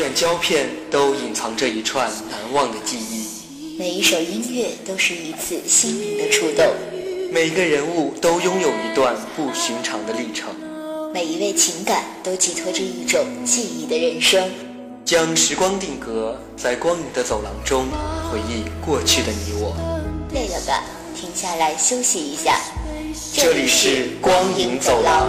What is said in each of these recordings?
卷胶片都隐藏着一串难忘的记忆，每一首音乐都是一次心灵的触动，每一个人物都拥有一段不寻常的历程，每一位情感都寄托着一种记忆的人生。将时光定格在光影的走廊中，回忆过去的你我。累了吧？停下来休息一下。这里是光影走廊。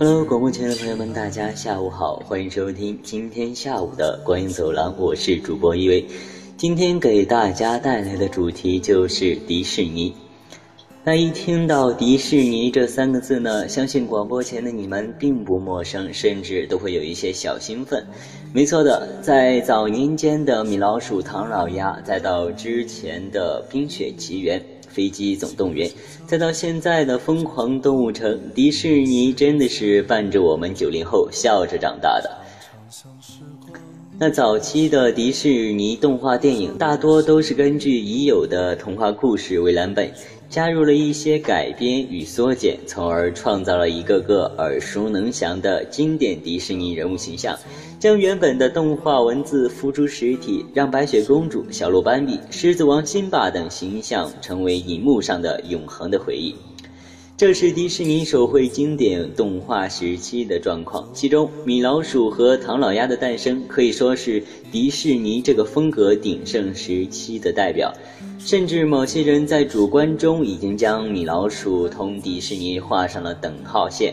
Hello，广播前的朋友们，大家下午好，欢迎收听今天下午的光影走廊，我是主播一维。今天给大家带来的主题就是迪士尼。那一听到迪士尼这三个字呢，相信广播前的你们并不陌生，甚至都会有一些小兴奋。没错的，在早年间的米老鼠、唐老鸭，再到之前的冰雪奇缘。飞机总动员，再到现在的疯狂动物城，迪士尼真的是伴着我们九零后笑着长大的。那早期的迪士尼动画电影大多都是根据已有的童话故事为蓝本，加入了一些改编与缩减，从而创造了一个个耳熟能详的经典迪士尼人物形象。将原本的动画文字浮出实体，让白雪公主、小鹿斑比、狮子王辛巴等形象成为荧幕上的永恒的回忆。这是迪士尼手绘经典动画时期的状况，其中米老鼠和唐老鸭的诞生可以说是迪士尼这个风格鼎盛时期的代表。甚至某些人在主观中已经将米老鼠同迪士尼画上了等号线。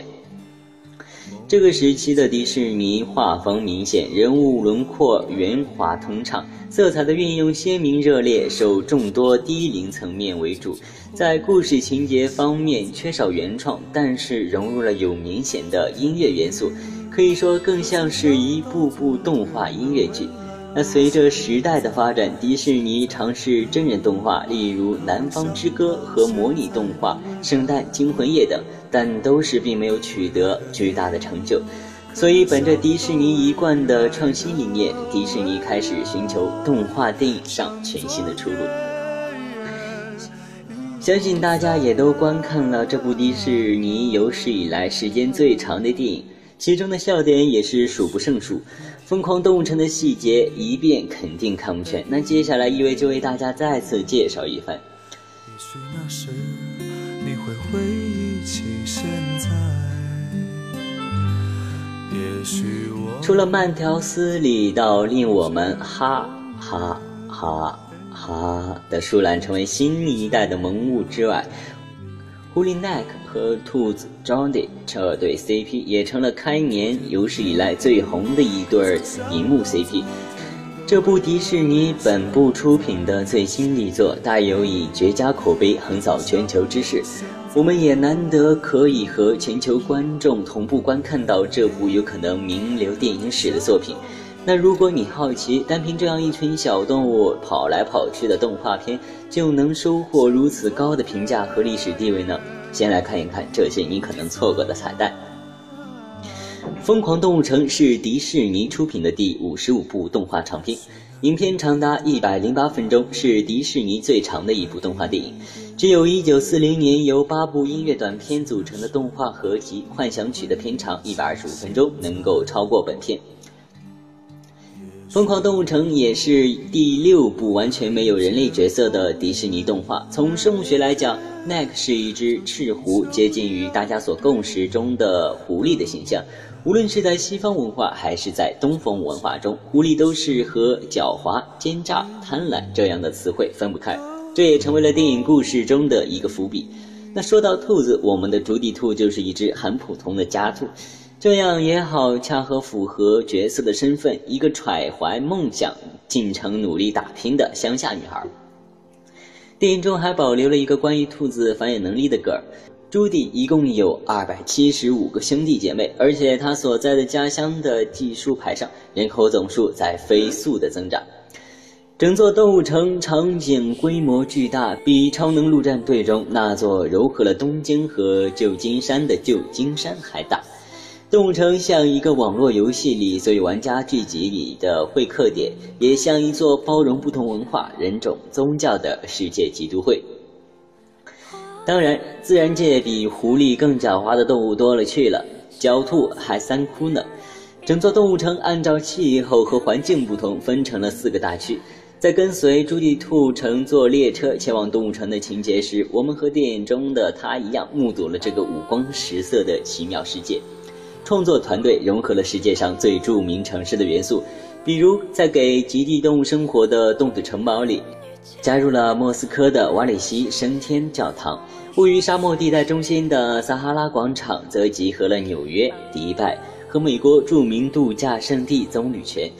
这个时期的迪士尼画风明显，人物轮廓圆滑通畅，色彩的运用鲜明热烈，受众多低龄层面为主。在故事情节方面缺少原创，但是融入了有明显的音乐元素，可以说更像是一部部动画音乐剧。那随着时代的发展，迪士尼尝试真人动画，例如《南方之歌》和模拟动画《圣诞惊魂夜》等，但都是并没有取得巨大的成就。所以，本着迪士尼一贯的创新理念，迪士尼开始寻求动画电影上全新的出路。相信大家也都观看了这部迪士尼有史以来时间最长的电影。其中的笑点也是数不胜数，疯狂动物城的细节一遍肯定看不全。那接下来一位就为大家再次介绍一番。除了慢条斯理到令我们哈哈哈哈的舒兰成为新一代的萌物之外，狐狸 Nick 和兔子 Johnny 这对 CP 也成了开年有史以来最红的一对荧幕 CP。这部迪士尼本部出品的最新力作，大有以绝佳口碑横扫全球之势。我们也难得可以和全球观众同步观看到这部有可能名留电影史的作品。那如果你好奇，单凭这样一群小动物跑来跑去的动画片就能收获如此高的评价和历史地位呢？先来看一看这些你可能错过的彩蛋。《疯狂动物城》是迪士尼出品的第五十五部动画长片，影片长达一百零八分钟，是迪士尼最长的一部动画电影。只有一九四零年由八部音乐短片组成的动画合集《幻想曲》的片长一百二十五分钟，能够超过本片。疯狂动物城也是第六部完全没有人类角色的迪士尼动画。从生物学来讲，Neck 是一只赤狐，接近于大家所共识中的狐狸的形象。无论是在西方文化还是在东方文化中，狐狸都是和狡猾、奸诈、贪婪这样的词汇分不开。这也成为了电影故事中的一个伏笔。那说到兔子，我们的朱迪兔就是一只很普通的家兔。这样也好，恰好符合角色的身份，一个揣怀梦想、进城努力打拼的乡下女孩。电影中还保留了一个关于兔子繁衍能力的梗。朱迪一共有二百七十五个兄弟姐妹，而且他所在的家乡的计数牌上，人口总数在飞速的增长。整座动物城场景规模巨大，比《超能陆战队》中那座糅合了东京和旧金山的旧金山还大。动物城像一个网络游戏里所有玩家聚集里的会客点，也像一座包容不同文化、人种、宗教的世界基督会。当然，自然界比狐狸更狡猾的动物多了去了，狡兔还三窟呢。整座动物城按照气候和环境不同，分成了四个大区。在跟随朱棣兔乘坐列车前往动物城的情节时，我们和电影中的他一样，目睹了这个五光十色的奇妙世界。创作团队融合了世界上最著名城市的元素，比如在给极地动物生活的动物城堡里，加入了莫斯科的瓦里西升天教堂；位于沙漠地带中心的撒哈拉广场则集合了纽约、迪拜和美国著名度假胜地棕榈泉。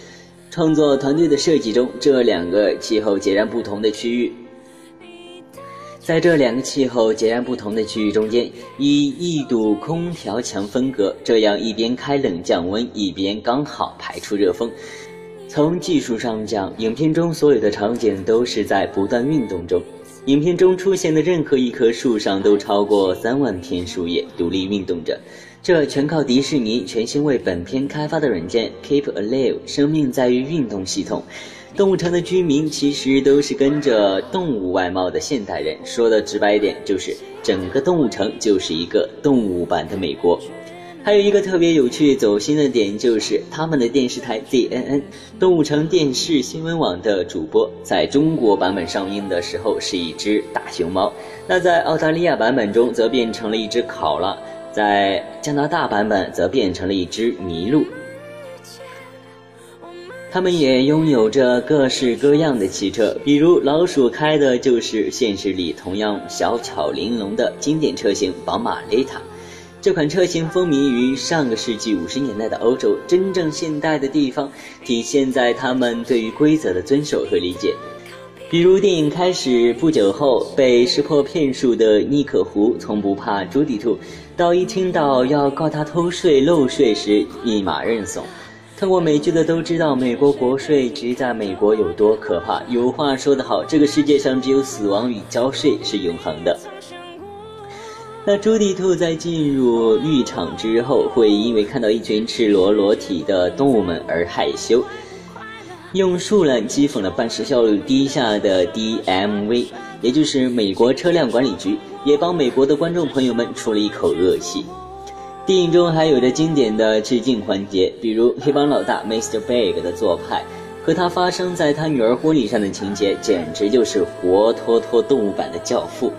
创作团队的设计中，这两个气候截然不同的区域，在这两个气候截然不同的区域中间，以一堵空调墙分隔，这样一边开冷降温，一边刚好排出热风。从技术上讲，影片中所有的场景都是在不断运动中。影片中出现的任何一棵树上都超过三万片树叶独立运动着。这全靠迪士尼全新为本片开发的软件 Keep Alive，生命在于运动系统。动物城的居民其实都是跟着动物外貌的现代人，说的直白一点，就是整个动物城就是一个动物版的美国。还有一个特别有趣走心的点，就是他们的电视台 CNN 动物城电视新闻网的主播，在中国版本上映的时候是一只大熊猫，那在澳大利亚版本中则变成了一只考拉。在加拿大版本则变成了一只麋鹿。他们也拥有着各式各样的汽车，比如老鼠开的就是现实里同样小巧玲珑的经典车型宝马雷塔。这款车型风靡于上个世纪五十年代的欧洲，真正现代的地方体现在他们对于规则的遵守和理解。比如电影开始不久后，被识破骗术的尼可胡从不怕朱迪兔，到一听到要告他偷税漏税时立马认怂。看过美剧的都知道，美国国税局在美国有多可怕。有话说得好，这个世界上只有死亡与交税是永恒的。那朱迪兔在进入浴场之后，会因为看到一群赤裸裸体的动物们而害羞。用树懒讥讽了办事效率低下的 DMV，也就是美国车辆管理局，也帮美国的观众朋友们出了一口恶气。电影中还有着经典的致敬环节，比如黑帮老大 Mr. Big 的做派，和他发生在他女儿婚礼上的情节，简直就是活脱脱动物版的教父。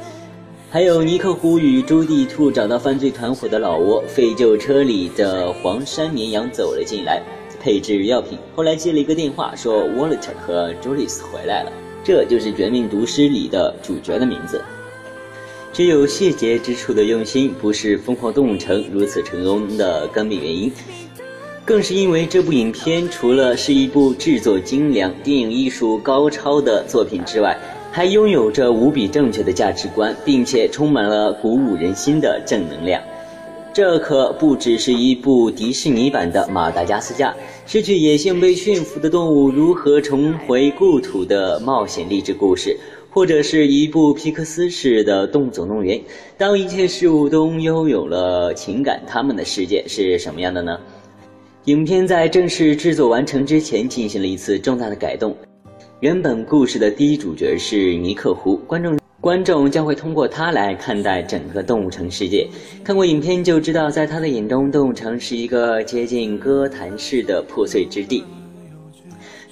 还有尼克胡与朱棣兔找到犯罪团伙的老窝，废旧车里的黄山绵羊走了进来。配置药品，后来接了一个电话，说 Walter 和 Julius 回来了，这就是《绝命毒师》里的主角的名字。只有细节之处的用心，不是《疯狂动物城》如此成功的根本原因，更是因为这部影片除了是一部制作精良、电影艺术高超的作品之外，还拥有着无比正确的价值观，并且充满了鼓舞人心的正能量。这可不只是一部迪士尼版的《马达加斯加》。失去野性被驯服的动物如何重回故土的冒险励志故事，或者是一部皮克斯式的《动物总动员》。当一切事物都拥有了情感，他们的世界是什么样的呢？影片在正式制作完成之前进行了一次重大的改动。原本故事的第一主角是尼克胡，观众。观众将会通过他来看待整个动物城世界。看过影片就知道，在他的眼中，动物城是一个接近歌坛式的破碎之地。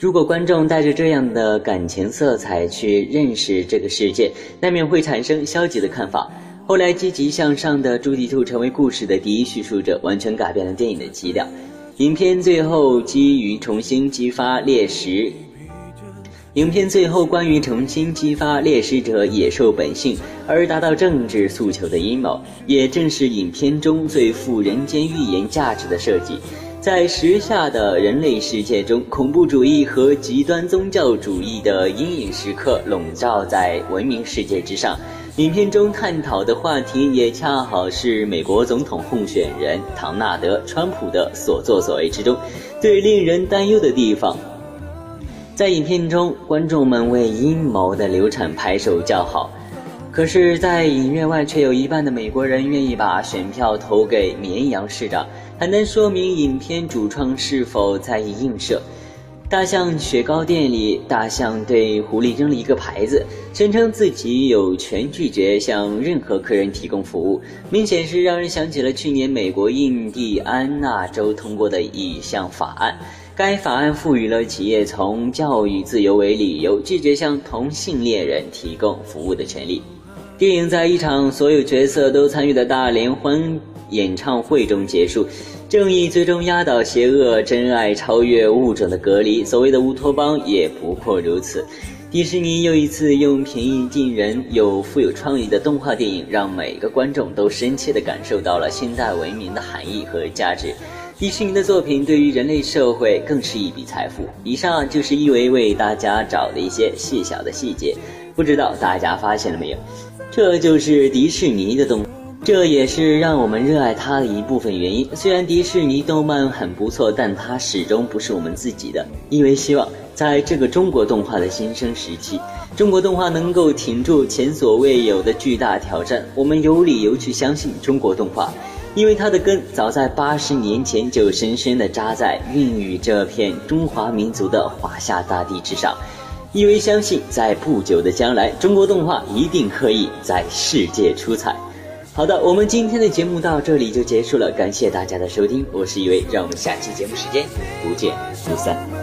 如果观众带着这样的感情色彩去认识这个世界，难免会产生消极的看法。后来，积极向上的朱迪兔成为故事的第一叙述者，完全改变了电影的基调。影片最后基于重新激发猎食。影片最后关于重新激发猎食者野兽本性而达到政治诉求的阴谋，也正是影片中最富人间寓言价值的设计。在时下的人类世界中，恐怖主义和极端宗教主义的阴影时刻笼罩在文明世界之上。影片中探讨的话题也恰好是美国总统候选人唐纳德·川普的所作所为之中最令人担忧的地方。在影片中，观众们为阴谋的流产拍手叫好，可是，在影院外却有一半的美国人愿意把选票投给绵羊市长，很难说明影片主创是否在意映射。大象雪糕店里，大象对狐狸扔了一个牌子，声称自己有权拒绝向任何客人提供服务，明显是让人想起了去年美国印第安纳州通过的一项法案。该法案赋予了企业从教育自由为理由拒绝向同性恋人提供服务的权利。电影在一场所有角色都参与的大联欢演唱会中结束，正义最终压倒邪恶，真爱超越物种的隔离。所谓的乌托邦也不过如此。迪士尼又一次用平易近人又富有创意的动画电影，让每个观众都深切地感受到了现代文明的含义和价值。迪士尼的作品对于人类社会更是一笔财富。以上就是一维为大家找的一些细小的细节，不知道大家发现了没有？这就是迪士尼的动，这也是让我们热爱它的一部分原因。虽然迪士尼动漫很不错，但它始终不是我们自己的。因为希望在这个中国动画的新生时期，中国动画能够挺住前所未有的巨大挑战。我们有理由去相信中国动画。因为它的根早在八十年前就深深地扎在孕育这片中华民族的华夏大地之上，因为相信在不久的将来，中国动画一定可以在世界出彩。好的，我们今天的节目到这里就结束了，感谢大家的收听，我是一位，让我们下期节目时间不见不散。